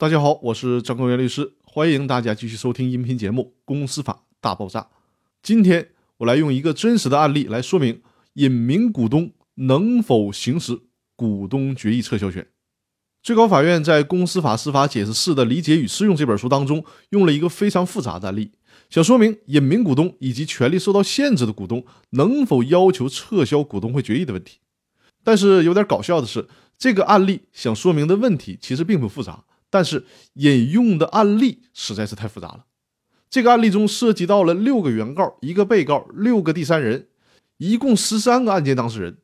大家好，我是张公元律师，欢迎大家继续收听音频节目《公司法大爆炸》。今天我来用一个真实的案例来说明隐名股东能否行使股东决议撤销权。最高法院在《公司法司法解释四的理解与适用》这本书当中，用了一个非常复杂的案例，想说明隐名股东以及权利受到限制的股东能否要求撤销股东会决议的问题。但是有点搞笑的是，这个案例想说明的问题其实并不复杂。但是引用的案例实在是太复杂了。这个案例中涉及到了六个原告、一个被告、六个第三人，一共十三个案件当事人。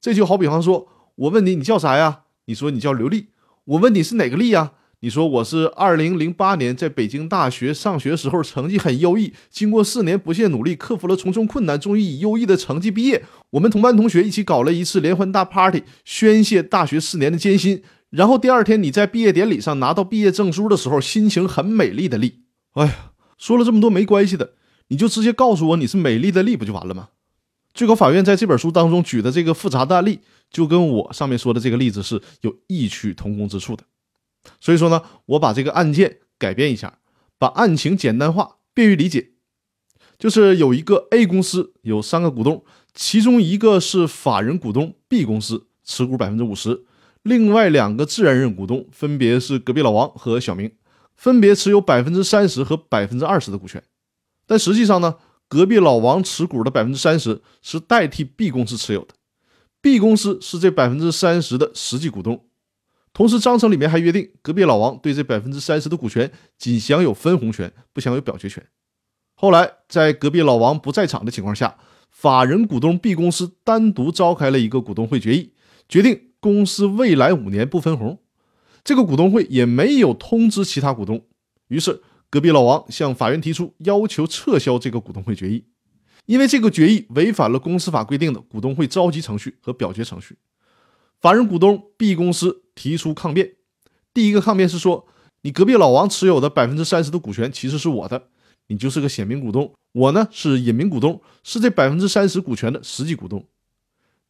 这就好比方说，我问你你叫啥呀？你说你叫刘丽。我问你是哪个丽呀？你说我是二零零八年在北京大学上学时候成绩很优异，经过四年不懈努力，克服了重重困难，终于以优异的成绩毕业。我们同班同学一起搞了一次联欢大 party，宣泄大学四年的艰辛。然后第二天你在毕业典礼上拿到毕业证书的时候，心情很美丽的丽。哎呀，说了这么多没关系的，你就直接告诉我你是美丽的丽不就完了吗？最高法院在这本书当中举的这个复杂的案例，就跟我上面说的这个例子是有异曲同工之处的。所以说呢，我把这个案件改编一下，把案情简单化，便于理解。就是有一个 A 公司有三个股东，其中一个是法人股东 B 公司，持股百分之五十。另外两个自然人股东分别是隔壁老王和小明，分别持有百分之三十和百分之二十的股权。但实际上呢，隔壁老王持股的百分之三十是代替 B 公司持有的，B 公司是这百分之三十的实际股东。同时，章程里面还约定，隔壁老王对这百分之三十的股权仅享有分红权，不享有表决权。后来，在隔壁老王不在场的情况下，法人股东 B 公司单独召开了一个股东会决议，决定。公司未来五年不分红，这个股东会也没有通知其他股东。于是，隔壁老王向法院提出要求撤销这个股东会决议，因为这个决议违反了公司法规定的股东会召集程序和表决程序。法人股东 B 公司提出抗辩，第一个抗辩是说，你隔壁老王持有的百分之三十的股权其实是我的，你就是个显名股东，我呢是隐名股东，是这百分之三十股权的实际股东。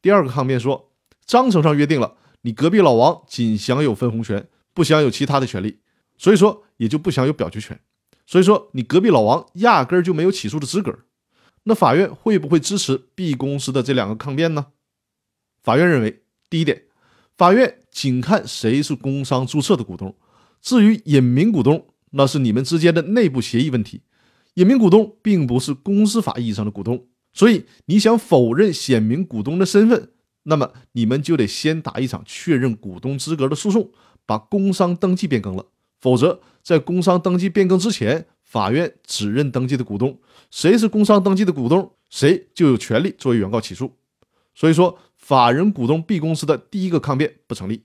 第二个抗辩说。章程上约定了，你隔壁老王仅享有分红权，不享有其他的权利，所以说也就不享有表决权。所以说你隔壁老王压根儿就没有起诉的资格。那法院会不会支持 B 公司的这两个抗辩呢？法院认为，第一点，法院仅看谁是工商注册的股东，至于隐名股东，那是你们之间的内部协议问题。隐名股东并不是公司法意义上的股东，所以你想否认显名股东的身份。那么你们就得先打一场确认股东资格的诉讼，把工商登记变更了。否则，在工商登记变更之前，法院只认登记的股东，谁是工商登记的股东，谁就有权利作为原告起诉。所以说，法人股东 B 公司的第一个抗辩不成立。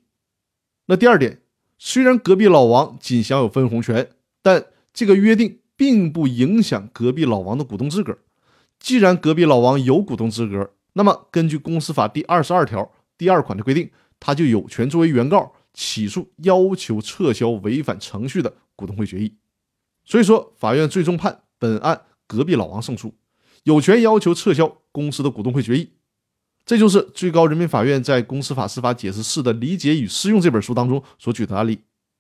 那第二点，虽然隔壁老王仅享有分红权，但这个约定并不影响隔壁老王的股东资格。既然隔壁老王有股东资格，那么，根据公司法第二十二条第二款的规定，他就有权作为原告起诉要求撤销违反程序的股东会决议。所以说，法院最终判本案隔壁老王胜诉，有权要求撤销公司的股东会决议。这就是最高人民法院在《公司法司法解释四的理解与适用》这本书当中所举的案例。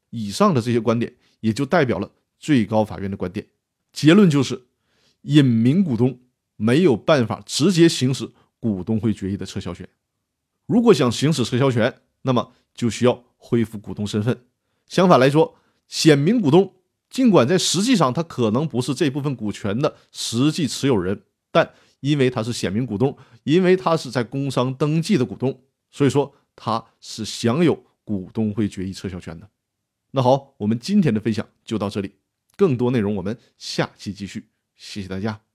以上的这些观点，也就代表了最高法院的观点。结论就是，隐名股东没有办法直接行使。股东会决议的撤销权，如果想行使撤销权，那么就需要恢复股东身份。相反来说，显名股东尽管在实际上他可能不是这部分股权的实际持有人，但因为他是显名股东，因为他是在工商登记的股东，所以说他是享有股东会决议撤销权的。那好，我们今天的分享就到这里，更多内容我们下期继续。谢谢大家。